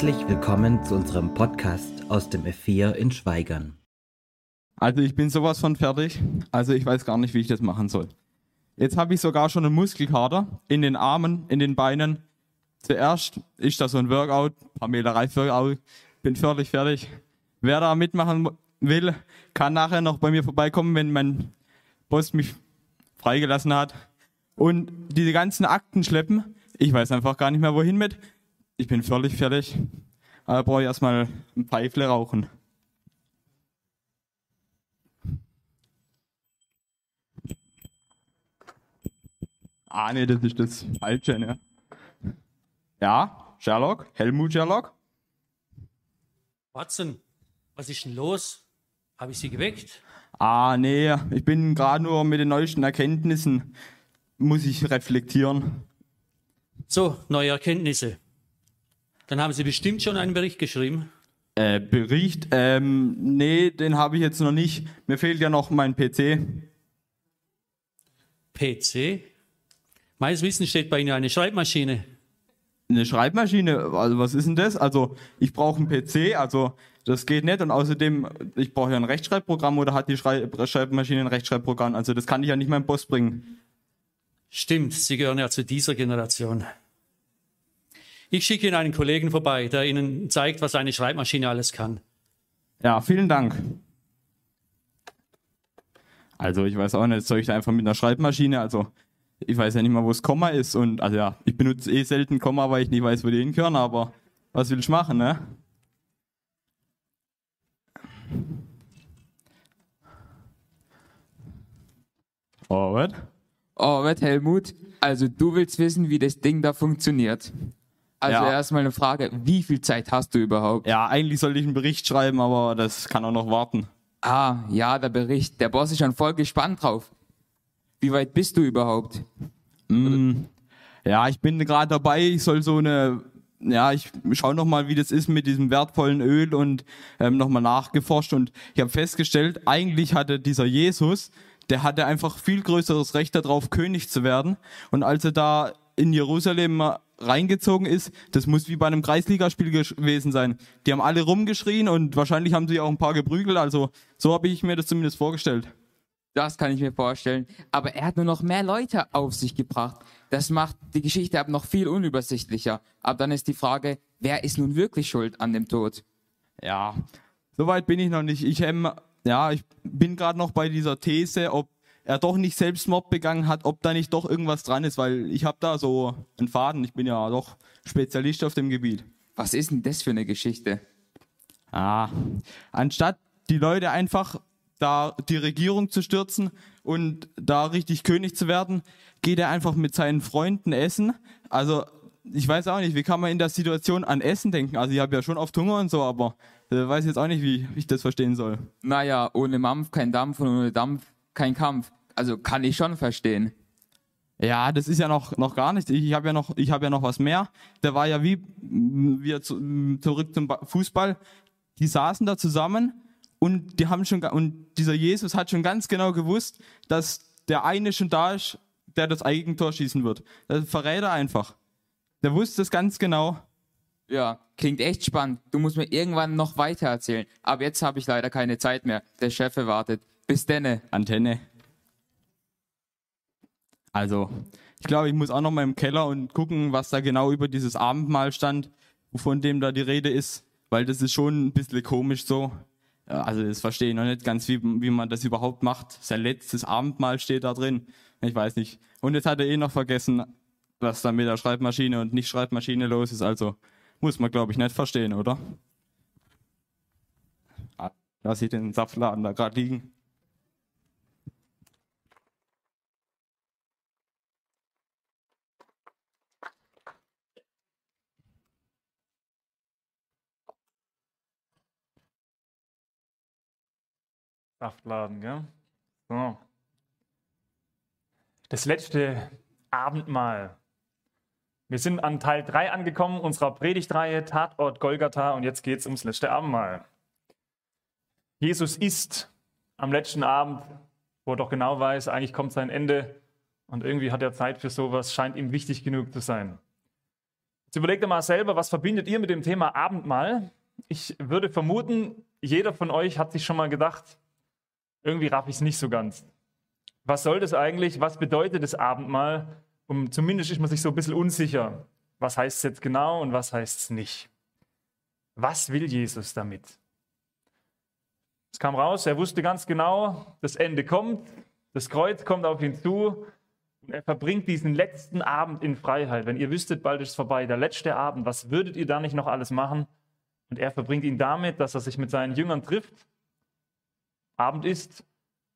Herzlich willkommen zu unserem Podcast aus dem F4 in Schweigern. Also ich bin sowas von fertig. Also ich weiß gar nicht, wie ich das machen soll. Jetzt habe ich sogar schon einen Muskelkater in den Armen, in den Beinen. Zuerst ist das so ein Workout, ein paar Meter Reif-Workout. Bin völlig fertig. Wer da mitmachen will, kann nachher noch bei mir vorbeikommen, wenn mein Boss mich freigelassen hat. Und diese ganzen Akten schleppen, ich weiß einfach gar nicht mehr wohin mit. Ich bin völlig fertig. Aber brauche ich erstmal ein Pfeifle rauchen. Ah, nee, das ist das Falsche, ne? Ja, Sherlock, Helmut Sherlock. Watson, was ist denn los? Habe ich Sie geweckt? Ah, nee, ich bin gerade nur mit den neuesten Erkenntnissen, muss ich reflektieren. So, neue Erkenntnisse. Dann haben Sie bestimmt schon einen Bericht geschrieben. Äh, Bericht, ähm, nee, den habe ich jetzt noch nicht. Mir fehlt ja noch mein PC. PC? Meines Wissens steht bei Ihnen eine Schreibmaschine. Eine Schreibmaschine, also was ist denn das? Also ich brauche einen PC, also das geht nicht und außerdem, ich brauche ja ein Rechtschreibprogramm oder hat die Schrei Schreibmaschine ein Rechtschreibprogramm, also das kann ich ja nicht meinem Boss bringen. Stimmt, Sie gehören ja zu dieser Generation. Ich schicke Ihnen einen Kollegen vorbei, der Ihnen zeigt, was eine Schreibmaschine alles kann. Ja, vielen Dank. Also ich weiß auch nicht, soll ich da einfach mit einer Schreibmaschine, also ich weiß ja nicht mal, wo das Komma ist und also ja, ich benutze eh selten Komma, weil ich nicht weiß, wo die hingehören, aber was will ich machen, ne? Oh, was? Oh, was, Helmut? Also du willst wissen, wie das Ding da funktioniert. Also Ja. erstmal eine Frage, wie viel Zeit hast du überhaupt? Ja, eigentlich sollte ich einen Bericht schreiben, aber das kann auch noch warten. Ah, ja, der Bericht. Der Boss ist schon voll gespannt drauf. Wie weit bist du überhaupt? Mm, ja, ich bin gerade dabei, ich soll so eine, ja, ich schaue nochmal, wie das ist mit diesem wertvollen Öl und ähm, nochmal nachgeforscht und ich habe festgestellt, eigentlich hatte dieser Jesus, der hatte einfach viel größeres Recht darauf, König zu werden und als er da in Jerusalem reingezogen ist, das muss wie bei einem Kreisligaspiel gewesen sein. Die haben alle rumgeschrien und wahrscheinlich haben sie auch ein paar geprügelt, also so habe ich mir das zumindest vorgestellt. Das kann ich mir vorstellen. Aber er hat nur noch mehr Leute auf sich gebracht. Das macht die Geschichte aber noch viel unübersichtlicher. Aber dann ist die Frage, wer ist nun wirklich schuld an dem Tod? Ja, soweit bin ich noch nicht. Ich, ähm, ja, ich bin gerade noch bei dieser These, ob er doch nicht Selbstmord begangen hat, ob da nicht doch irgendwas dran ist, weil ich habe da so einen Faden. Ich bin ja doch Spezialist auf dem Gebiet. Was ist denn das für eine Geschichte? Ah, anstatt die Leute einfach da die Regierung zu stürzen und da richtig König zu werden, geht er einfach mit seinen Freunden essen. Also ich weiß auch nicht, wie kann man in der Situation an Essen denken? Also ich habe ja schon oft Hunger und so, aber äh, weiß jetzt auch nicht, wie ich das verstehen soll. Naja, ohne Mampf kein Dampf und ohne Dampf kein Kampf. Also kann ich schon verstehen. Ja, das ist ja noch, noch gar nicht. Ich habe ja noch, ich habe ja noch was mehr. Der war ja wie m, wir zu, m, zurück zum Ba- Fußball. Die saßen da zusammen und die haben schon und dieser Jesus hat schon ganz genau gewusst, dass der eine schon da ist, der das Eigentor schießen wird. Das verrät er einfach. Der wusste es ganz genau. Ja, klingt echt spannend. Du musst mir irgendwann noch weiter erzählen. Aber jetzt habe ich leider keine Zeit mehr. Der Chef wartet. Bis denne. Antenne. Also, ich glaube, ich muss auch noch mal im Keller und gucken, was da genau über dieses Abendmahl stand, von dem da die Rede ist, weil das ist schon ein bisschen komisch so. Ja, Also, das verstehe ich noch nicht ganz, wie, wie man das überhaupt macht. Sein letztes Abendmahl steht da drin. Ich weiß nicht. Und jetzt hat er eh noch vergessen, was da mit der Schreibmaschine und nicht Schreibmaschine los ist. Also, muss man, glaube ich, nicht verstehen, oder? Ah, Da sieht den Saftladen da gerade liegen. Saftladen, gell? So. Das letzte Abendmahl. Wir sind an Teil 3 angekommen unserer Predigtreihe Tatort Golgatha und jetzt geht es ums letzte Abendmahl. Jesus isst am letzten Abend, wo er doch genau weiß, eigentlich kommt sein Ende und irgendwie hat er Zeit für sowas, scheint ihm wichtig genug zu sein. Jetzt überlegt ihr mal selber, was verbindet ihr mit dem Thema Abendmahl? Ich würde vermuten, jeder von euch hat sich schon mal gedacht, irgendwie raff ich es nicht so ganz. Was soll das eigentlich? Was bedeutet das Abendmahl? Und zumindest ist man sich so ein bisschen unsicher. Was heißt es jetzt genau und was heißt es nicht? Was will Jesus damit? Es kam raus, er wusste ganz genau, das Ende kommt, das Kreuz kommt auf ihn zu und er verbringt diesen letzten Abend in Freiheit. Wenn ihr wüsstet, bald ist es vorbei, der letzte Abend, was würdet ihr da nicht noch alles machen? Und er verbringt ihn damit, dass er sich mit seinen Jüngern trifft, Abend isst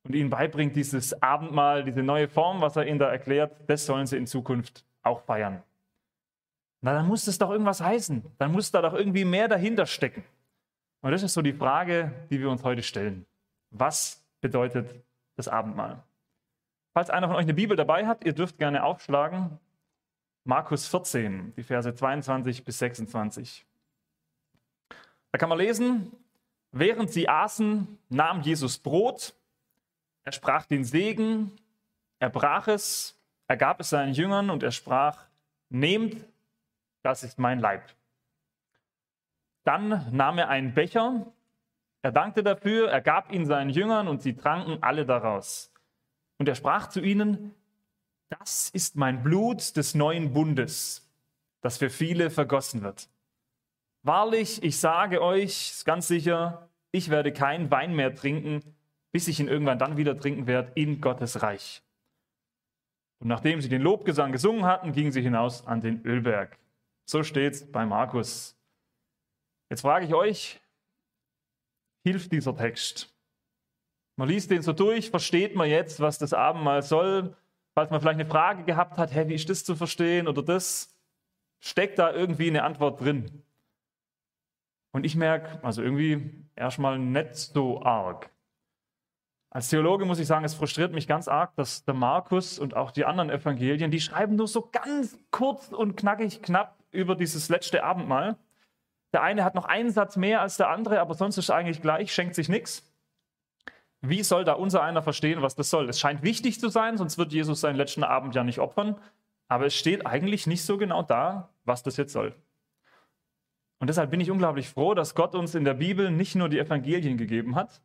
und ihnen beibringt, dieses Abendmahl, diese neue Form, was er ihnen da erklärt, das sollen sie in Zukunft auch feiern. Na, dann muss das doch irgendwas heißen. Dann muss da doch irgendwie mehr dahinter stecken. Und das ist so die Frage, die wir uns heute stellen. Was bedeutet das Abendmahl? Falls einer von euch eine Bibel dabei hat, ihr dürft gerne aufschlagen. Markus 14, die Verse 22 bis 26. Da kann man lesen, während sie aßen, nahm Jesus Brot, er sprach den Segen, er brach es, er gab es seinen Jüngern und er sprach, nehmt, das ist mein Leib. Dann nahm er einen Becher, er dankte dafür, er gab ihn seinen Jüngern und sie tranken alle daraus. Und er sprach zu ihnen, das ist mein Blut des neuen Bundes, das für viele vergossen wird. Wahrlich, ich sage euch ganz sicher, ich werde keinen Wein mehr trinken, bis ich ihn irgendwann dann wieder trinken werde in Gottes Reich. Und nachdem sie den Lobgesang gesungen hatten, gingen sie hinaus an den Ölberg. So steht's bei Markus. Jetzt frage ich euch, hilft dieser Text? Man liest den so durch, versteht man jetzt, was das Abendmahl soll? Falls man vielleicht eine Frage gehabt hat, hey, wie ist das zu verstehen oder das? Steckt da irgendwie eine Antwort drin? Und ich merke, also irgendwie erstmal nicht so arg. Als Theologe muss ich sagen, es frustriert mich ganz arg, dass der Markus und auch die anderen Evangelien, die schreiben nur so ganz kurz und knackig knapp über dieses letzte Abendmahl. Der eine hat noch einen Satz mehr als der andere, aber sonst ist es eigentlich gleich, schenkt sich nichts. Wie soll da unser einer verstehen, was das soll? Es scheint wichtig zu sein, sonst wird Jesus seinen letzten Abend ja nicht opfern. Aber es steht eigentlich nicht so genau da, was das jetzt soll. Und deshalb bin ich unglaublich froh, dass Gott uns in der Bibel nicht nur die Evangelien gegeben hat,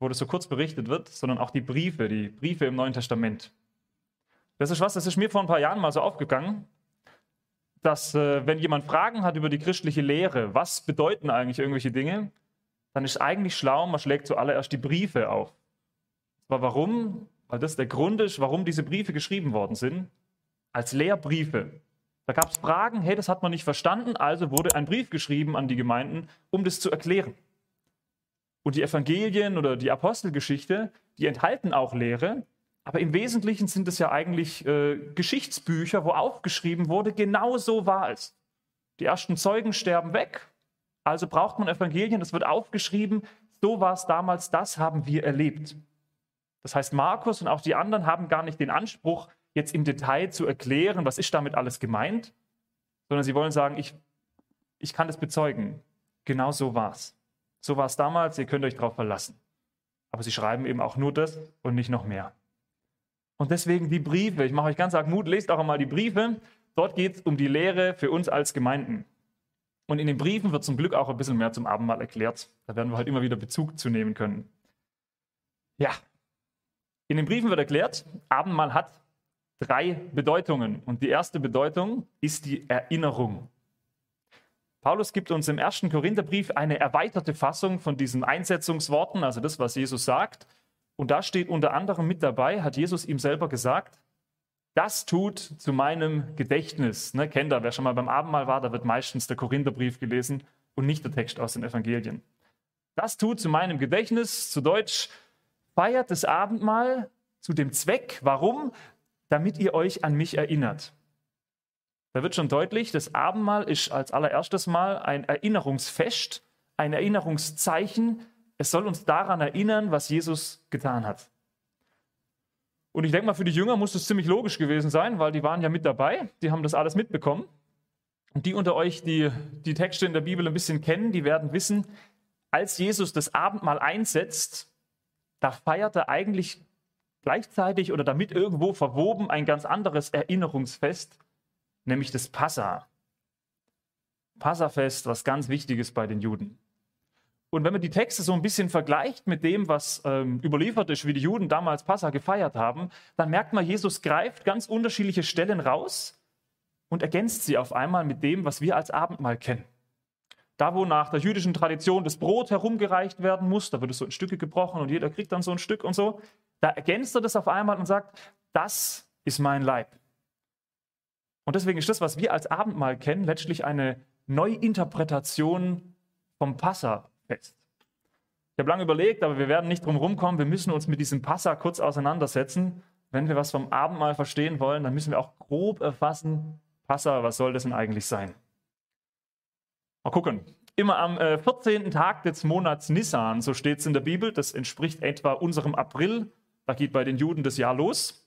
wo das so kurz berichtet wird, sondern auch die Briefe, die Briefe im Neuen Testament. Das ist was, das ist mir vor ein paar Jahren mal so aufgegangen, dass äh, wenn jemand Fragen hat über die christliche Lehre, was bedeuten eigentlich irgendwelche Dinge, dann ist eigentlich schlau, man schlägt zuallererst die Briefe auf. Aber warum? Weil das der Grund ist, warum diese Briefe geschrieben worden sind, als Lehrbriefe. Da gab es Fragen, hey, das hat man nicht verstanden, also wurde ein Brief geschrieben an die Gemeinden, um das zu erklären. Und die Evangelien oder die Apostelgeschichte, die enthalten auch Lehre, aber im Wesentlichen sind es ja eigentlich äh, Geschichtsbücher, wo aufgeschrieben wurde, genau so war es. Die ersten Zeugen sterben weg, also braucht man Evangelien, das wird aufgeschrieben, so war es damals, das haben wir erlebt. Das heißt, Markus und auch die anderen haben gar nicht den Anspruch, jetzt im Detail zu erklären, was ist damit alles gemeint, sondern sie wollen sagen, ich, ich kann das bezeugen. Genau so war es. So war es damals, ihr könnt euch darauf verlassen. Aber sie schreiben eben auch nur das und nicht noch mehr. Und deswegen die Briefe. Ich mache euch ganz arg Mut, lest auch einmal die Briefe. Dort geht es um die Lehre für uns als Gemeinden. Und in den Briefen wird zum Glück auch ein bisschen mehr zum Abendmahl erklärt. Da werden wir halt immer wieder Bezug zu nehmen können. Ja, in den Briefen wird erklärt, Abendmahl hat drei Bedeutungen. Und die erste Bedeutung ist die Erinnerung. Paulus gibt uns im ersten Korintherbrief eine erweiterte Fassung von diesen Einsetzungsworten, also das, was Jesus sagt. Und da steht unter anderem mit dabei, hat Jesus ihm selber gesagt, das tut zu meinem Gedächtnis. Ne, kennt er, wer schon mal beim Abendmahl war, da wird meistens der Korintherbrief gelesen und nicht der Text aus den Evangelien. Das tut zu meinem Gedächtnis, zu Deutsch, feiert das Abendmahl zu dem Zweck, warum? Damit ihr euch an mich erinnert. Da wird schon deutlich, das Abendmahl ist als allererstes Mal ein Erinnerungsfest, ein Erinnerungszeichen. Es soll uns daran erinnern, was Jesus getan hat. Und ich denke mal, für die Jünger muss das ziemlich logisch gewesen sein, weil die waren ja mit dabei, die haben das alles mitbekommen. Und die unter euch, die die Texte in der Bibel ein bisschen kennen, die werden wissen, als Jesus das Abendmahl einsetzt, da feiert er eigentlich gleichzeitig oder damit irgendwo verwoben ein ganz anderes Erinnerungsfest, nämlich das Passa. Passafest, was ganz Wichtiges bei den Juden. Und wenn man die Texte so ein bisschen vergleicht mit dem, was ähm, überliefert ist, wie die Juden damals Passa gefeiert haben, dann merkt man, Jesus greift ganz unterschiedliche Stellen raus und ergänzt sie auf einmal mit dem, was wir als Abendmahl kennen. Da, wo nach der jüdischen Tradition das Brot herumgereicht werden muss, da wird es so in Stücke gebrochen und jeder kriegt dann so ein Stück und so, da ergänzt er das auf einmal und sagt, das ist mein Leib. Und deswegen ist das, was wir als Abendmahl kennen, letztlich eine Neuinterpretation vom Passafest. Ich habe lange überlegt, aber wir werden nicht drum rumkommen. Wir müssen uns mit diesem Passa kurz auseinandersetzen. Wenn wir was vom Abendmahl verstehen wollen, dann müssen wir auch grob erfassen, Passa, was soll das denn eigentlich sein? Mal gucken. Immer am äh, 14. Tag des Monats Nissan, so steht es in der Bibel, das entspricht etwa unserem April. Da geht bei den Juden das Jahr los.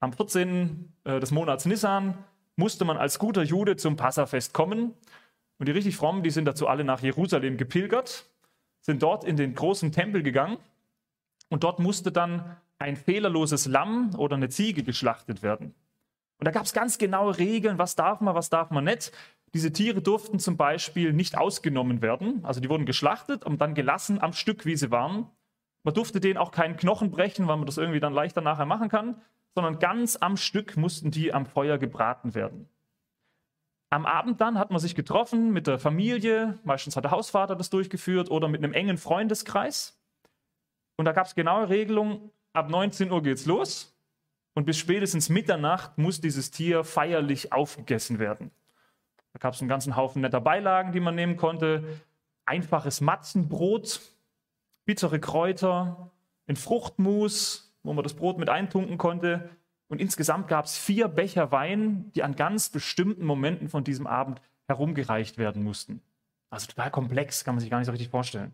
Am 14. Äh, des Monats Nissan musste man als guter Jude zum Passafest kommen. Und die richtig frommen, die sind dazu alle nach Jerusalem gepilgert, sind dort in den großen Tempel gegangen und dort musste dann ein fehlerloses Lamm oder eine Ziege geschlachtet werden. Und da gab es ganz genaue Regeln, was darf man, was darf man nicht. Diese Tiere durften zum Beispiel nicht ausgenommen werden, also die wurden geschlachtet und dann gelassen am Stück, wie sie waren. Man durfte denen auch keinen Knochen brechen, weil man das irgendwie dann leichter nachher machen kann, sondern ganz am Stück mussten die am Feuer gebraten werden. Am Abend dann hat man sich getroffen mit der Familie, meistens hat der Hausvater das durchgeführt oder mit einem engen Freundeskreis. Und da gab es genaue Regelungen, ab 19 Uhr geht's los und bis spätestens Mitternacht muss dieses Tier feierlich aufgegessen werden. Da gab es einen ganzen Haufen netter Beilagen, die man nehmen konnte. Einfaches Matzenbrot, bittere Kräuter, ein Fruchtmus, wo man das Brot mit eintunken konnte. Und insgesamt gab es vier Becher Wein, die an ganz bestimmten Momenten von diesem Abend herumgereicht werden mussten. Also total komplex, kann man sich gar nicht so richtig vorstellen.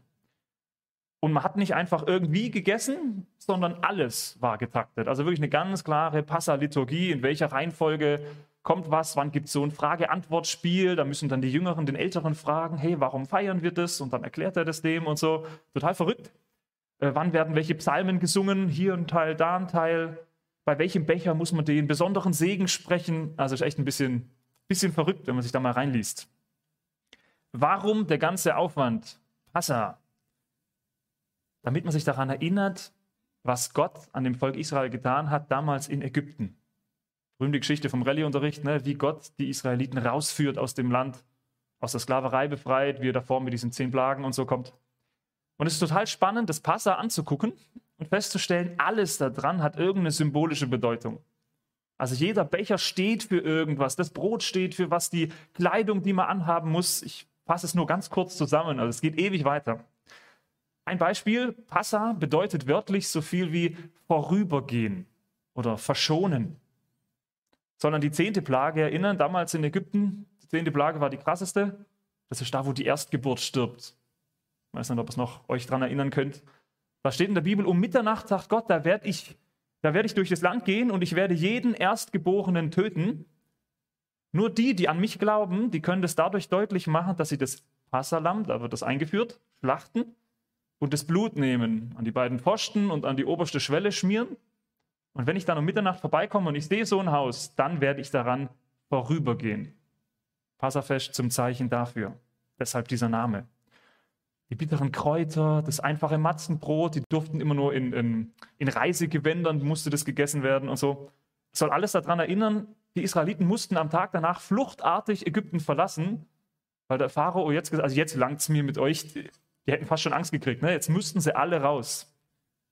Und man hat nicht einfach irgendwie gegessen, sondern alles war getaktet. Also wirklich eine ganz klare Passa-Liturgie, in welcher Reihenfolge kommt was, wann gibt es so ein Frage-Antwort-Spiel. Da müssen dann die Jüngeren den Älteren fragen, hey, warum feiern wir das? Und dann erklärt er das dem und so. Total verrückt. Äh, wann werden welche Psalmen gesungen? Hier ein Teil, da ein Teil. Bei welchem Becher muss man den besonderen Segen sprechen? Also ist echt ein bisschen, bisschen verrückt, wenn man sich da mal reinliest. Warum der ganze Aufwand? Passa. Damit man sich daran erinnert, was Gott an dem Volk Israel getan hat, damals in Ägypten. Berühmte Geschichte vom Rallye-Unterricht, ne? wie Gott die Israeliten rausführt aus dem Land, aus der Sklaverei befreit, wie er davor mit diesen zehn Plagen und so kommt. Und es ist total spannend, das Passa anzugucken und festzustellen, alles daran hat irgendeine symbolische Bedeutung. Also jeder Becher steht für irgendwas, das Brot steht für was, die Kleidung, die man anhaben muss. Ich fasse es nur ganz kurz zusammen, also es geht ewig weiter. Ein Beispiel, Passa bedeutet wörtlich so viel wie vorübergehen oder verschonen. Sondern die zehnte Plage erinnern, damals in Ägypten, die zehnte Plage war die krasseste, das ist da, wo die Erstgeburt stirbt. Ich weiß nicht, ob ihr noch euch daran erinnern könnt. Da steht in der Bibel, um Mitternacht sagt Gott, da werde ich, da werde ich durch das Land gehen und ich werde jeden Erstgeborenen töten. Nur die, die an mich glauben, die können das dadurch deutlich machen, dass sie das Passalam, da wird das eingeführt, schlachten und das Blut nehmen, an die beiden Pfosten und an die oberste Schwelle schmieren. Und wenn ich dann um Mitternacht vorbeikomme und ich sehe so ein Haus, dann werde ich daran vorübergehen. Passafest zum Zeichen dafür. Deshalb dieser Name die bitteren Kräuter, das einfache Matzenbrot, die durften immer nur in, in, in Reisegewändern, musste das gegessen werden und so. soll alles daran erinnern, die Israeliten mussten am Tag danach fluchtartig Ägypten verlassen, weil der Pharao jetzt gesagt also jetzt langt es mir mit euch, die, hätten fast schon Angst gekriegt, ne? jetzt müssten sie alle raus.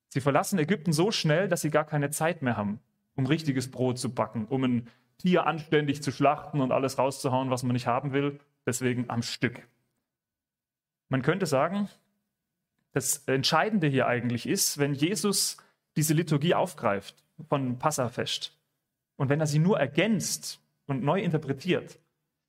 Sie verlassen Ägypten so schnell, dass sie gar keine Zeit mehr haben, um richtiges Brot zu backen, um ein Tier anständig zu schlachten und alles rauszuhauen, was man nicht haben will. Deswegen am Stück. Man könnte sagen, das Entscheidende hier eigentlich ist, wenn Jesus diese Liturgie aufgreift von Passafest und wenn er sie nur ergänzt und neu interpretiert,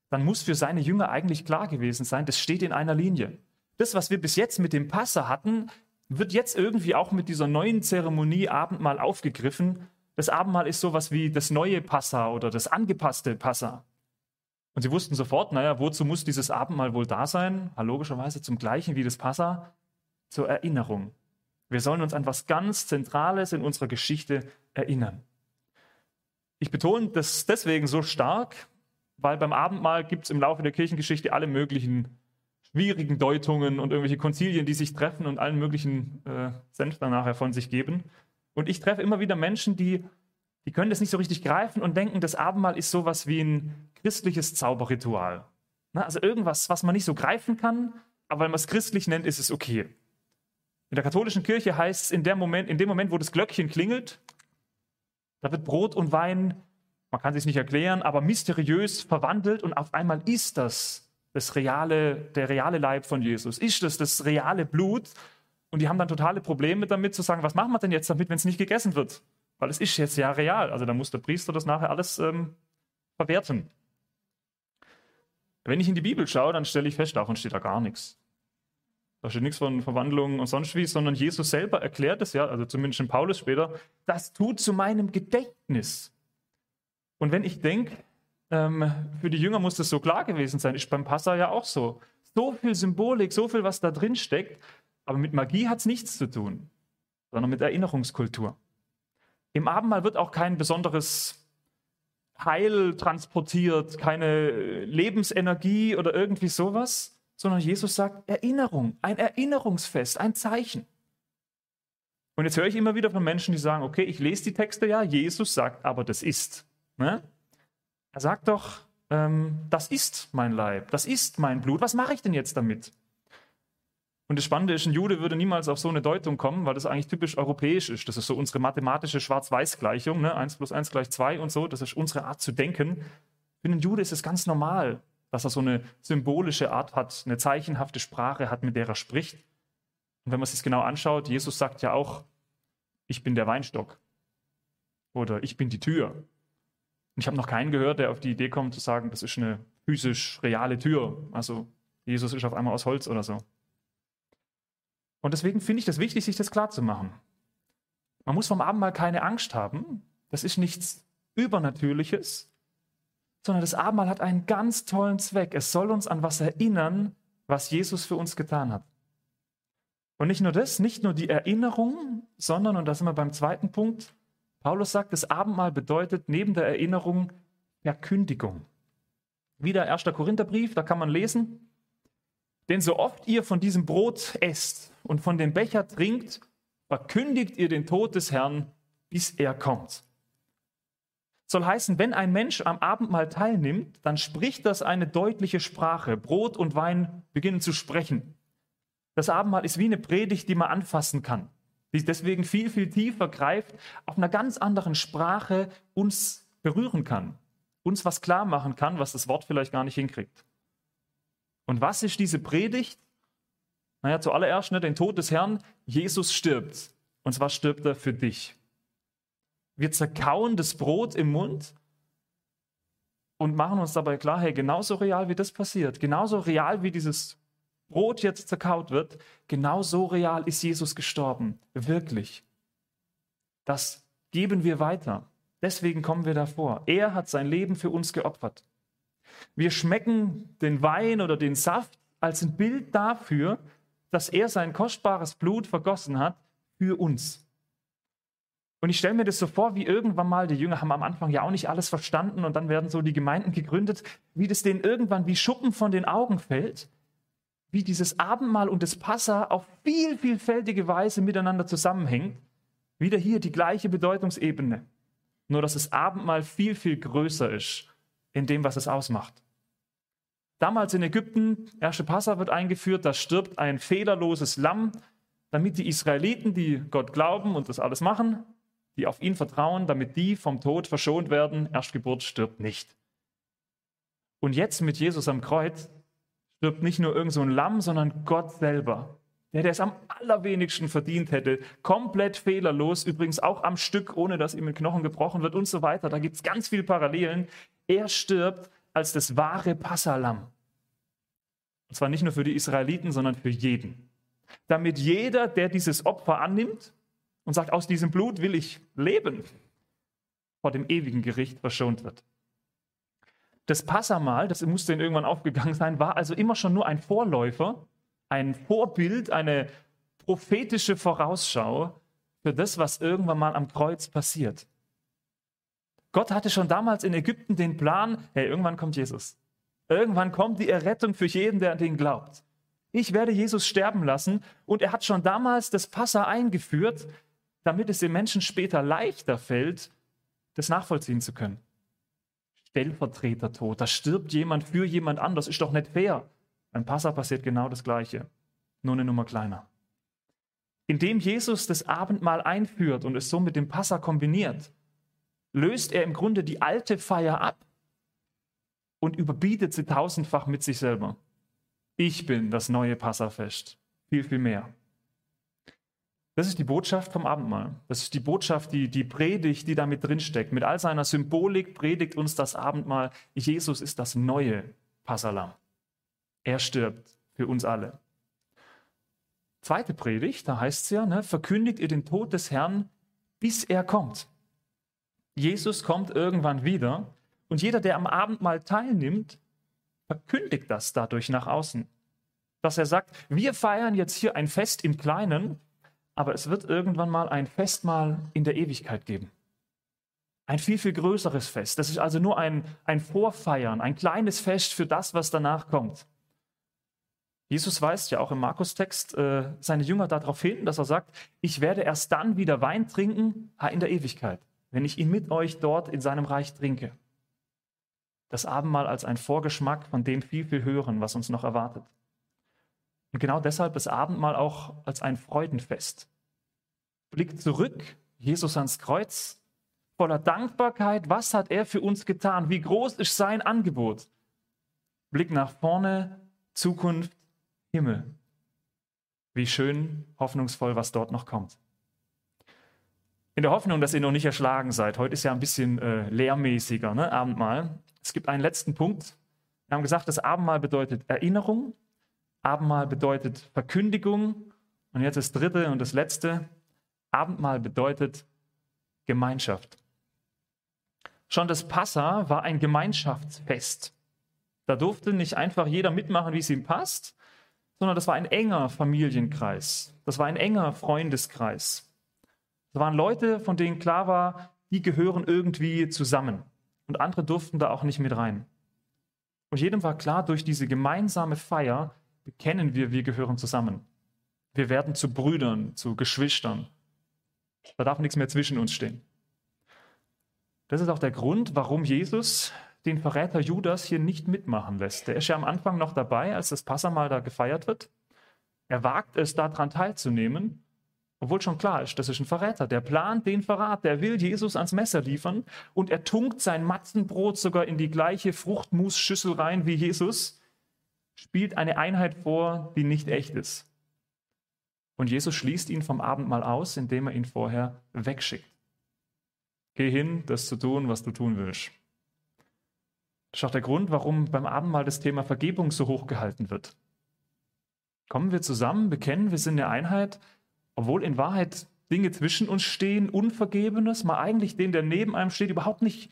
dann muss für seine Jünger eigentlich klar gewesen sein, das steht in einer Linie. Das, was wir bis jetzt mit dem Passa hatten, wird jetzt irgendwie auch mit dieser neuen Zeremonie Abendmahl aufgegriffen. Das Abendmahl ist sowas wie das neue Passa oder das angepasste Passa. Und sie wussten sofort, naja, wozu muss dieses Abendmahl wohl da sein? logischerweise zum gleichen wie das Passa, zur Erinnerung. Wir sollen uns an was ganz Zentrales in unserer Geschichte erinnern. Ich betone das deswegen so stark, weil beim Abendmahl gibt es im Laufe der Kirchengeschichte alle möglichen schwierigen Deutungen und irgendwelche Konzilien, die sich treffen und allen möglichen äh, Senf nachher von sich geben. Und ich treffe immer wieder Menschen, die, die können das nicht so richtig greifen und denken, das Abendmahl ist sowas wie ein christliches Zauberritual. Na, also irgendwas, was man nicht so greifen kann, aber weil man es christlich nennt, ist es okay. In der katholischen Kirche heißt es, in, der Moment, in dem Moment, wo das Glöckchen klingelt, da wird Brot und Wein, man kann es sich nicht erklären, aber mysteriös verwandelt und auf einmal ist das das reale, der reale Leib von Jesus? Ist das das reale Blut? Und die haben dann totale Probleme damit zu sagen, was machen wir denn jetzt damit, wenn es nicht gegessen wird? Weil es ist jetzt ja real. Also da muss der Priester das nachher alles ähm, verwerten. Wenn ich in die Bibel schaue, dann stelle ich fest, davon steht da gar nichts. Da steht nichts von Verwandlung und sonst wie, sondern Jesus selber erklärt es ja, also zumindest in Paulus später, das tut zu meinem Gedächtnis. Und wenn ich denke, ähm, für die Jünger muss das so klar gewesen sein. Ist beim Passa ja auch so. So viel Symbolik, so viel, was da drin steckt. Aber mit Magie hat es nichts zu tun, sondern mit Erinnerungskultur. Im Abendmahl wird auch kein besonderes Heil transportiert, keine Lebensenergie oder irgendwie sowas, sondern Jesus sagt Erinnerung, ein Erinnerungsfest, ein Zeichen. Und jetzt höre ich immer wieder von Menschen, die sagen, okay, ich lese die Texte ja, Jesus sagt, aber das ist. Ne? Er sagt doch, ähm, das ist mein Leib, das ist mein Blut, was mache ich denn jetzt damit? Und das Spannende ist, ein Jude würde niemals auf so eine Deutung kommen, weil das eigentlich typisch europäisch ist. Das ist so unsere mathematische Schwarz-Weiß-Gleichung, ne? 1 plus 1 gleich 2 und so, das ist unsere Art zu denken. Für einen Jude ist es ganz normal, dass er so eine symbolische Art hat, eine zeichenhafte Sprache hat, mit der er spricht. Und wenn man sich genau anschaut, Jesus sagt ja auch, ich bin der Weinstock oder ich bin die Tür und ich habe noch keinen gehört, der auf die Idee kommt zu sagen, das ist eine physisch reale Tür. Also Jesus ist auf einmal aus Holz oder so. Und deswegen finde ich das wichtig, sich das klar zu machen. Man muss vom Abendmahl keine Angst haben. Das ist nichts Übernatürliches, sondern das Abendmahl hat einen ganz tollen Zweck. Es soll uns an was erinnern, was Jesus für uns getan hat. Und nicht nur das, nicht nur die Erinnerung, sondern, und da sind wir beim zweiten Punkt, Paulus sagt, das Abendmahl bedeutet neben der Erinnerung Verkündigung. Wieder 1. Korintherbrief, da kann man lesen, denn so oft ihr von diesem Brot esst und von dem Becher trinkt, verkündigt ihr den Tod des Herrn, bis er kommt. Soll heißen, wenn ein Mensch am Abendmahl teilnimmt, dann spricht das eine deutliche Sprache. Brot und Wein beginnen zu sprechen. Das Abendmahl ist wie eine Predigt, die man anfassen kann die deswegen viel, viel tiefer greift, auf einer ganz anderen Sprache uns berühren kann, uns was klar machen kann, was das Wort vielleicht gar nicht hinkriegt. Und was ist diese Predigt? Naja, zuallererst ne, den Tod des Herrn. Jesus stirbt. Und zwar stirbt er für dich. Wir zerkauen das Brot im Mund und machen uns dabei klar, hey, genauso real wie das passiert, genauso real wie dieses Brot jetzt zerkaut wird, genau so real ist Jesus gestorben. Wirklich. Das geben wir weiter. Deswegen kommen wir davor. Er hat sein Leben für uns geopfert. Wir schmecken den Wein oder den Saft als ein Bild dafür, dass er sein kostbares Blut vergossen hat für uns. Und ich stelle mir das so vor, wie irgendwann mal, die Jünger haben am Anfang ja auch nicht alles verstanden und dann werden so die Gemeinden gegründet, wie das denen irgendwann wie Schuppen von den Augen fällt, wie dieses Abendmahl und das Passa auf viel, vielfältige Weise miteinander zusammenhängt. Wieder hier die gleiche Bedeutungsebene. Nur dass das Abendmahl viel, viel größer ist in dem, was es ausmacht. Damals in Ägypten, erste Passa wird eingeführt, da stirbt ein fehlerloses Lamm, damit die Israeliten, die Gott glauben und das alles machen, die auf ihn vertrauen, damit die vom Tod verschont werden. Erstgeburt stirbt nicht. Und jetzt mit Jesus am Kreuz stirbt nicht nur irgend so ein Lamm, sondern Gott selber. Der, der es am allerwenigsten verdient hätte, komplett fehlerlos, übrigens auch am Stück, ohne dass ihm ein Knochen gebrochen wird und so weiter. Da gibt es ganz viele Parallelen. Er stirbt als das wahre Passalam. Und zwar nicht nur für die Israeliten, sondern für jeden. Damit jeder, der dieses Opfer annimmt und sagt, aus diesem Blut will ich leben, vor dem ewigen Gericht verschont wird. Das Passamal, das musste ihnen irgendwann aufgegangen sein, war also immer schon nur ein Vorläufer, ein Vorbild, eine prophetische Vorausschau für das, was irgendwann mal am Kreuz passiert. Gott hatte schon damals in Ägypten den Plan, hey, irgendwann kommt Jesus. Irgendwann kommt die Errettung für jeden, der an den glaubt. Ich werde Jesus sterben lassen und er hat schon damals das Passa eingeführt, damit es den Menschen später leichter fällt, das nachvollziehen zu können. Stellvertretertod, da stirbt jemand für jemand anders, ist doch nicht fair. Beim Passa passiert genau das Gleiche, nur eine Nummer kleiner. Indem Jesus das Abendmahl einführt und es so mit dem Passa kombiniert, löst er im Grunde die alte Feier ab und überbietet sie tausendfach mit sich selber. Ich bin das neue Passafest. Viel, viel mehr. Das ist die Botschaft vom Abendmahl. Das ist die Botschaft, die, die Predigt, die da mit drinsteckt. Mit all seiner Symbolik predigt uns das Abendmahl. Jesus ist das neue Passalam. Er stirbt für uns alle. Zweite Predigt, da heißt es ja, ne, verkündigt ihr den Tod des Herrn, bis er kommt. Jesus kommt irgendwann wieder und jeder, der am Abendmahl teilnimmt, verkündigt das dadurch nach außen. Dass er sagt, wir feiern jetzt hier ein Fest im Kleinen, aber es wird irgendwann mal ein Festmahl in der Ewigkeit geben. Ein viel, viel größeres Fest. Das ist also nur ein, ein Vorfeiern, ein kleines Fest für das, was danach kommt. Jesus weist ja auch im Markus-Text äh, seine Jünger darauf hin, dass er sagt, ich werde erst dann wieder Wein trinken in der Ewigkeit, wenn ich ihn mit euch dort in seinem Reich trinke das Abendmahl als ein Vorgeschmack von dem viel, viel Höheren, was uns noch erwartet. Und genau deshalb das Abendmahl auch als ein Freudenfest. Blick zurück, Jesus ans Kreuz, voller Dankbarkeit, was hat er für uns getan? Wie groß ist sein Angebot? Blick nach vorne, Zukunft, Himmel. Wie schön, hoffnungsvoll, was dort noch kommt. In der Hoffnung, dass ihr noch nicht erschlagen seid. Heute ist ja ein bisschen äh, lehrmäßiger, ne? Abendmahl. Es gibt einen letzten Punkt. Wir haben gesagt, das Abendmahl bedeutet Erinnerung, Abendmahl bedeutet Verkündigung und jetzt das dritte und das letzte. Abendmahl bedeutet Gemeinschaft. Schon das Passa war ein Gemeinschaftsfest. Da durfte nicht einfach jeder mitmachen, wie es ihm passt, sondern das war ein enger Familienkreis. Das war ein enger Freundeskreis. Das waren Leute, von denen klar war, die gehören irgendwie zusammen und andere durften da auch nicht mit rein. Und jedem war klar, durch diese gemeinsame Feier bekennen wir, wir gehören zusammen. Wir werden zu Brüdern, zu Geschwistern. Da darf nichts mehr zwischen uns stehen. Das ist auch der Grund, warum Jesus den Verräter Judas hier nicht mitmachen lässt. Der ist ja am Anfang noch dabei, als das Passamal da gefeiert wird. Er wagt es, daran teilzunehmen obwohl schon klar ist, das ist ein Verräter. Der plant den Verrat, der will Jesus ans Messer liefern und er tunkt sein Matzenbrot sogar in die gleiche Fruchtmusschüssel rein wie Jesus, spielt eine Einheit vor, die nicht echt ist. Und Jesus schließt ihn vom Abendmahl aus, indem er ihn vorher wegschickt. Geh hin, das zu tun, was du tun willst. Das ist auch der Grund, warum beim Abendmahl das Thema Vergebung so hoch gehalten wird. Kommen wir zusammen, bekennen, wir sind eine Einheit, obwohl in Wahrheit Dinge zwischen uns stehen, Unvergebenes, man eigentlich den, der neben einem steht, überhaupt nicht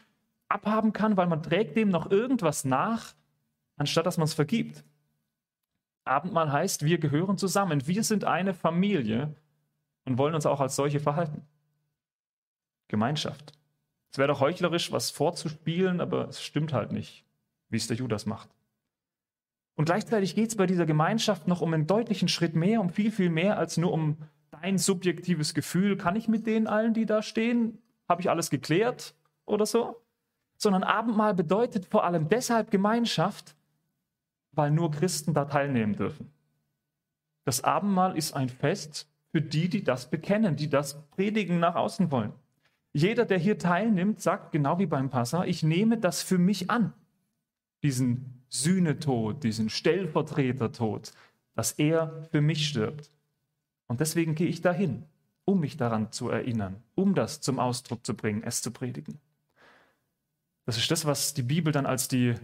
abhaben kann, weil man trägt dem noch irgendwas nach, anstatt dass man es vergibt. Abendmahl heißt, wir gehören zusammen, wir sind eine Familie und wollen uns auch als solche verhalten. Gemeinschaft. Es wäre doch heuchlerisch, was vorzuspielen, aber es stimmt halt nicht, wie es der Judas macht. Und gleichzeitig geht es bei dieser Gemeinschaft noch um einen deutlichen Schritt mehr, um viel, viel mehr als nur um dein subjektives Gefühl, kann ich mit denen allen, die da stehen? Habe ich alles geklärt oder so? Sondern Abendmahl bedeutet vor allem deshalb Gemeinschaft, weil nur Christen da teilnehmen dürfen. Das Abendmahl ist ein Fest für die, die das bekennen, die das predigen nach außen wollen. Jeder, der hier teilnimmt, sagt genau wie beim Passa, ich nehme das für mich an. Diesen Sühnetod, diesen Stellvertretertod, dass er für mich stirbt. Und deswegen gehe ich dahin, um mich daran zu erinnern, um das zum Ausdruck zu bringen, es zu predigen. Das ist das, was die Bibel dann als die,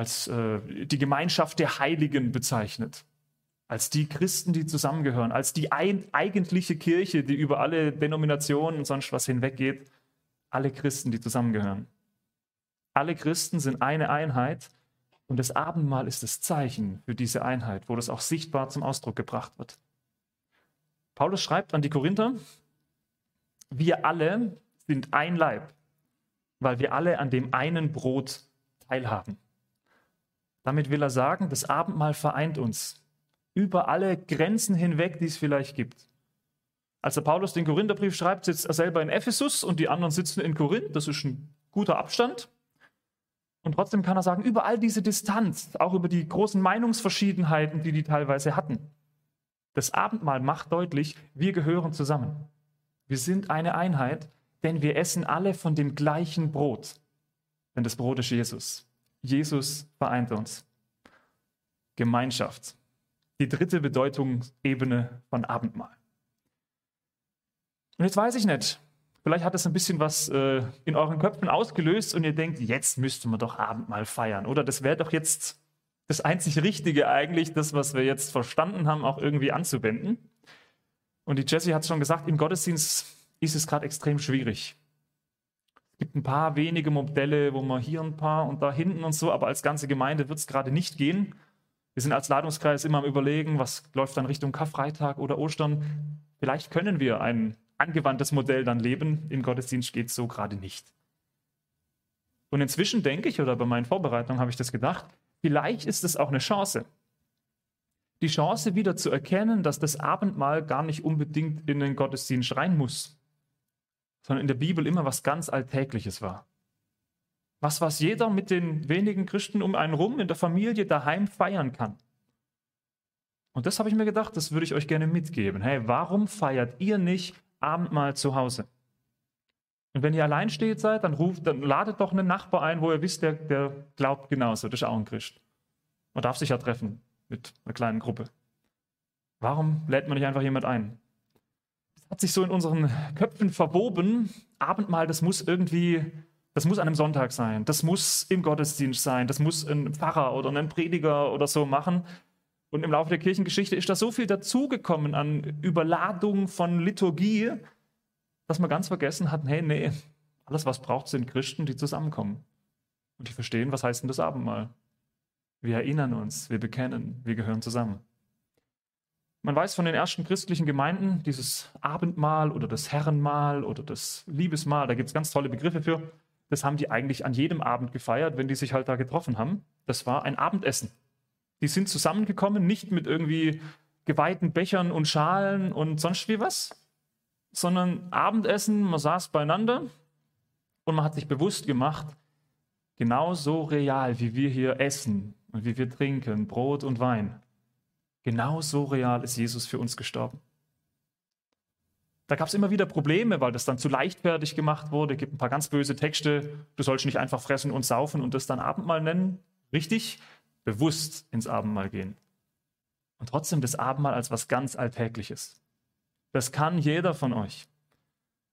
als, äh, die Gemeinschaft der Heiligen bezeichnet. Als die Christen, die zusammengehören, als die ein, eigentliche Kirche, die über alle Denominationen und sonst was hinweggeht. Alle Christen, die zusammengehören. Alle Christen sind eine Einheit und das Abendmahl ist das Zeichen für diese Einheit, wo das auch sichtbar zum Ausdruck gebracht wird. Paulus schreibt an die Korinther, wir alle sind ein Leib weil wir alle an dem einen Brot teilhaben. Damit will er sagen, das Abendmahl vereint uns über alle Grenzen hinweg, die es vielleicht gibt. Als der Paulus den Korintherbrief schreibt, sitzt er selber in Ephesus und die anderen sitzen in Korinth. Das ist ein guter Abstand. Und trotzdem kann er sagen, über all diese Distanz, auch über die großen Meinungsverschiedenheiten, die die teilweise hatten, das Abendmahl macht deutlich, wir gehören zusammen. Wir sind eine Einheit, denn wir essen alle von dem gleichen Brot. Denn das Brot ist Jesus. Jesus vereint uns. Gemeinschaft. Die dritte Bedeutungsebene von Abendmahl. Und jetzt weiß ich nicht, vielleicht hat das ein bisschen was äh, in euren Köpfen ausgelöst und ihr denkt, jetzt müsste man doch Abendmahl feiern. Oder das wäre doch jetzt das einzig Richtige eigentlich, das, was wir jetzt verstanden haben, auch irgendwie anzuwenden. Und die Jessie hat es schon gesagt, im Gottesdienst ist es gerade extrem schwierig. Es gibt ein paar wenige Modelle, wo man hier ein paar und da hinten und so, aber als ganze Gemeinde wird es gerade nicht gehen. Wir sind als Ladungskreis immer am Überlegen, was läuft dann Richtung Karfreitag oder Ostern. Vielleicht können wir ein angewandtes Modell dann leben. Im Gottesdienst geht es so gerade nicht. Und inzwischen denke ich, oder bei meinen Vorbereitungen habe ich das gedacht, vielleicht ist es auch eine Chance. Die Chance wieder zu erkennen, dass das Abendmahl gar nicht unbedingt in den Gottesdienst rein muss sondern in der Bibel immer was ganz Alltägliches war. Was, was jeder mit den wenigen Christen um einen rum in der Familie daheim feiern kann. Und das habe ich mir gedacht, das würde ich euch gerne mitgeben. Hey, warum feiert ihr nicht Abendmahl zu Hause? Und wenn ihr allein steht seid, dann ruft, dann ladet doch einen Nachbar ein, wo ihr wisst, der, der glaubt genauso, das ist auch ein Christ. Man darf sich ja treffen mit einer kleinen Gruppe. Warum lädt man nicht einfach jemand ein? Hat sich so in unseren Köpfen verwoben, Abendmahl, das muss irgendwie, das muss an einem Sonntag sein, das muss im Gottesdienst sein, das muss ein Pfarrer oder ein Prediger oder so machen. Und im Laufe der Kirchengeschichte ist da so viel dazugekommen an Überladung von Liturgie, dass man ganz vergessen hat, hey, nee, alles, was braucht, sind Christen, die zusammenkommen. Und die verstehen, was heißt denn das Abendmahl? Wir erinnern uns, wir bekennen, wir gehören zusammen. Man weiß von den ersten christlichen Gemeinden, dieses Abendmahl oder das Herrenmahl oder das Liebesmahl, da gibt es ganz tolle Begriffe für. Das haben die eigentlich an jedem Abend gefeiert, wenn die sich halt da getroffen haben. Das war ein Abendessen. Die sind zusammengekommen, nicht mit irgendwie geweihten Bechern und Schalen und sonst wie was, sondern Abendessen, man saß beieinander und man hat sich bewusst gemacht, genauso real, wie wir hier essen und wie wir trinken, Brot und Wein Genau so real ist Jesus für uns gestorben. Da gab es immer wieder Probleme, weil das dann zu leichtfertig gemacht wurde. Es gibt ein paar ganz böse Texte. Du sollst nicht einfach fressen und saufen und das dann Abendmahl nennen. Richtig, bewusst ins Abendmahl gehen. Und trotzdem das Abendmahl als was ganz Alltägliches. Das kann jeder von euch.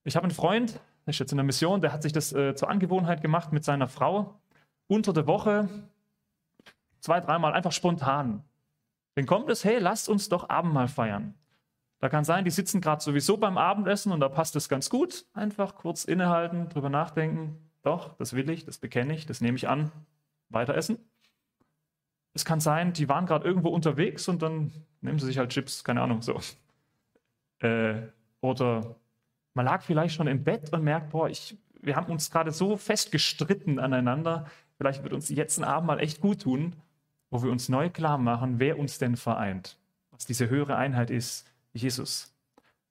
Ich habe einen Freund, der ist jetzt in der Mission, der hat sich das äh, zur Angewohnheit gemacht mit seiner Frau, unter der Woche zwei, dreimal einfach spontan dann kommt es, hey, lasst uns doch Abendmahl feiern. Da kann sein, die sitzen gerade sowieso beim Abendessen und da passt es ganz gut. Einfach kurz innehalten, drüber nachdenken. Doch, das will ich, das bekenne ich, das nehme ich an. Weiter essen. Es kann sein, die waren gerade irgendwo unterwegs und dann nehmen sie sich halt Chips, keine Ahnung, so. Äh, oder man lag vielleicht schon im Bett und merkt, boah, ich, wir haben uns gerade so fest gestritten aneinander. Vielleicht wird uns jetzt ein Abend mal echt gut tun wo wir uns neu klar machen, wer uns denn vereint, was diese höhere Einheit ist, Jesus.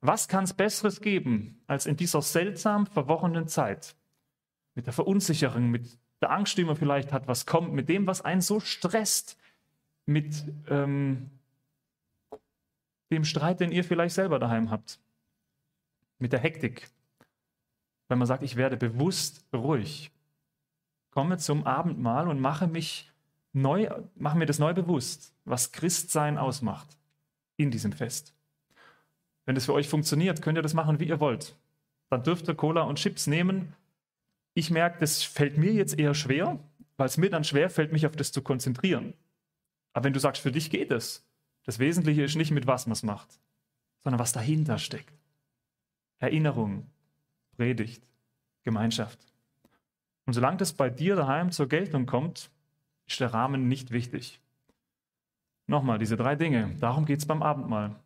Was kann es Besseres geben, als in dieser seltsam verworrenen Zeit, mit der Verunsicherung, mit der Angst, die man vielleicht hat, was kommt, mit dem, was einen so stresst, mit ähm, dem Streit, den ihr vielleicht selber daheim habt, mit der Hektik, wenn man sagt, ich werde bewusst ruhig, komme zum Abendmahl und mache mich neu, machen wir das neu bewusst, was Christsein ausmacht in diesem Fest. Wenn das für euch funktioniert, könnt ihr das machen, wie ihr wollt. Dann dürft ihr Cola und Chips nehmen. Ich merke, das fällt mir jetzt eher schwer, weil es mir dann schwer fällt, mich auf das zu konzentrieren. Aber wenn du sagst, für dich geht es, das Wesentliche ist nicht, mit was man es macht, sondern was dahinter steckt. Erinnerung, Predigt, Gemeinschaft. Und solange das bei dir daheim zur Geltung kommt, ist der Rahmen nicht wichtig. Nochmal, diese drei Dinge, darum geht es beim Abendmahl.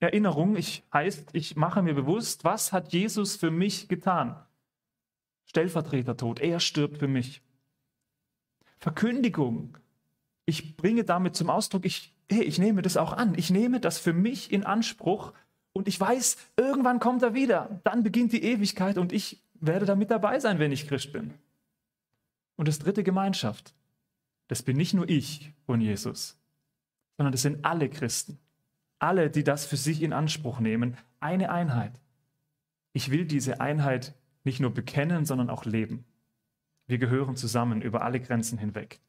Erinnerung ich, heißt, ich mache mir bewusst, was hat Jesus für mich getan. Stellvertretertod. Er stirbt für mich. Verkündigung. Ich bringe damit zum Ausdruck, ich, hey, ich nehme das auch an. Ich nehme das für mich in Anspruch und ich weiß, irgendwann kommt er wieder. Dann beginnt die Ewigkeit und ich werde damit dabei sein, wenn ich Christ bin. Und das dritte Gemeinschaft. Das bin nicht nur ich und Jesus, sondern das sind alle Christen. Alle, die das für sich in Anspruch nehmen. Eine Einheit. Ich will diese Einheit nicht nur bekennen, sondern auch leben. Wir gehören zusammen über alle Grenzen hinweg.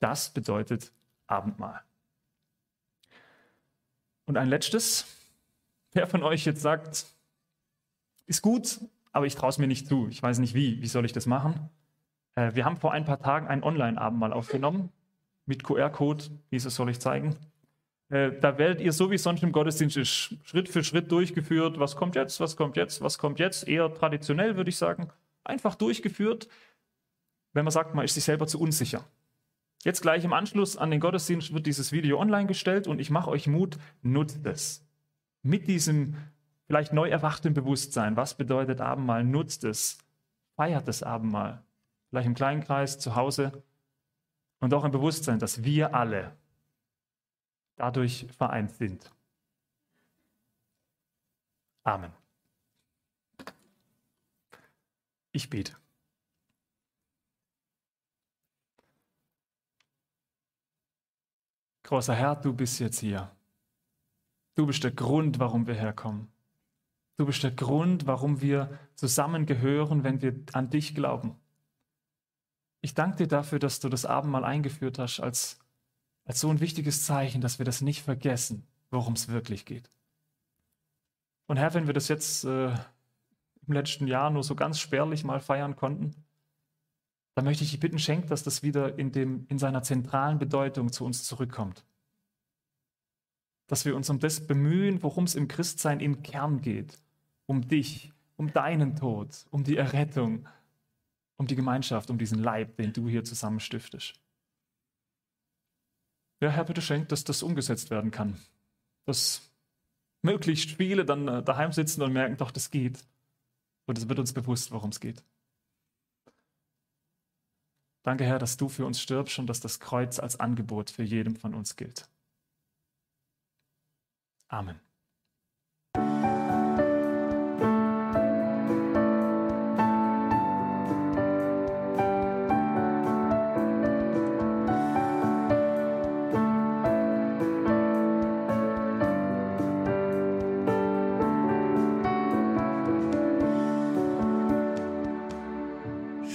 Das bedeutet Abendmahl. Und ein letztes, wer von euch jetzt sagt, ist gut, aber ich traue es mir nicht zu, ich weiß nicht wie, wie soll ich das machen? Äh, wir haben vor ein paar Tagen ein Online-Abendmahl aufgenommen mit QR-Code, dieses soll ich zeigen. Äh, da werdet ihr so wie sonst im Gottesdienst Schritt für Schritt durchgeführt. Was kommt jetzt, was kommt jetzt, was kommt jetzt? Eher traditionell würde ich sagen. Einfach durchgeführt, wenn man sagt, man ist sich selber zu unsicher. Jetzt gleich im Anschluss an den Gottesdienst wird dieses Video online gestellt und ich mache euch Mut, nutzt es. Mit diesem vielleicht neu erwachten Bewusstsein. Was bedeutet Abendmahl? Nutzt es. Feiert das Abendmahl. Vielleicht im kleinen Kreis, zu Hause. Und auch im Bewusstsein, dass wir alle dadurch vereint sind. Amen. Ich bete. Großer Herr, du bist jetzt hier. Du bist der Grund, warum wir herkommen. Du bist der Grund, warum wir zusammengehören, wenn wir an dich glauben. Ich danke dir dafür, dass du das Abendmahl eingeführt hast als als so ein wichtiges Zeichen, dass wir das nicht vergessen, worum es wirklich geht. Und Herr, wenn wir das jetzt äh, im letzten Jahr nur so ganz spärlich mal feiern konnten, dann möchte ich dich bitten, schenk, dass das wieder in, dem, in seiner zentralen Bedeutung zu uns zurückkommt. Dass wir uns um das bemühen, worum es im Christsein im Kern geht. Um dich, um deinen Tod, um die Errettung, um die Gemeinschaft, um diesen Leib, den du hier zusammen stiftest. Ja, Herr, bitte schenkt, dass das umgesetzt werden kann. Dass möglichst viele dann äh, daheim sitzen und merken, doch, das geht. Und es wird uns bewusst, worum es geht. Danke, Herr, dass du für uns stirbst und dass das Kreuz als Angebot für jedem von uns gilt. Amen.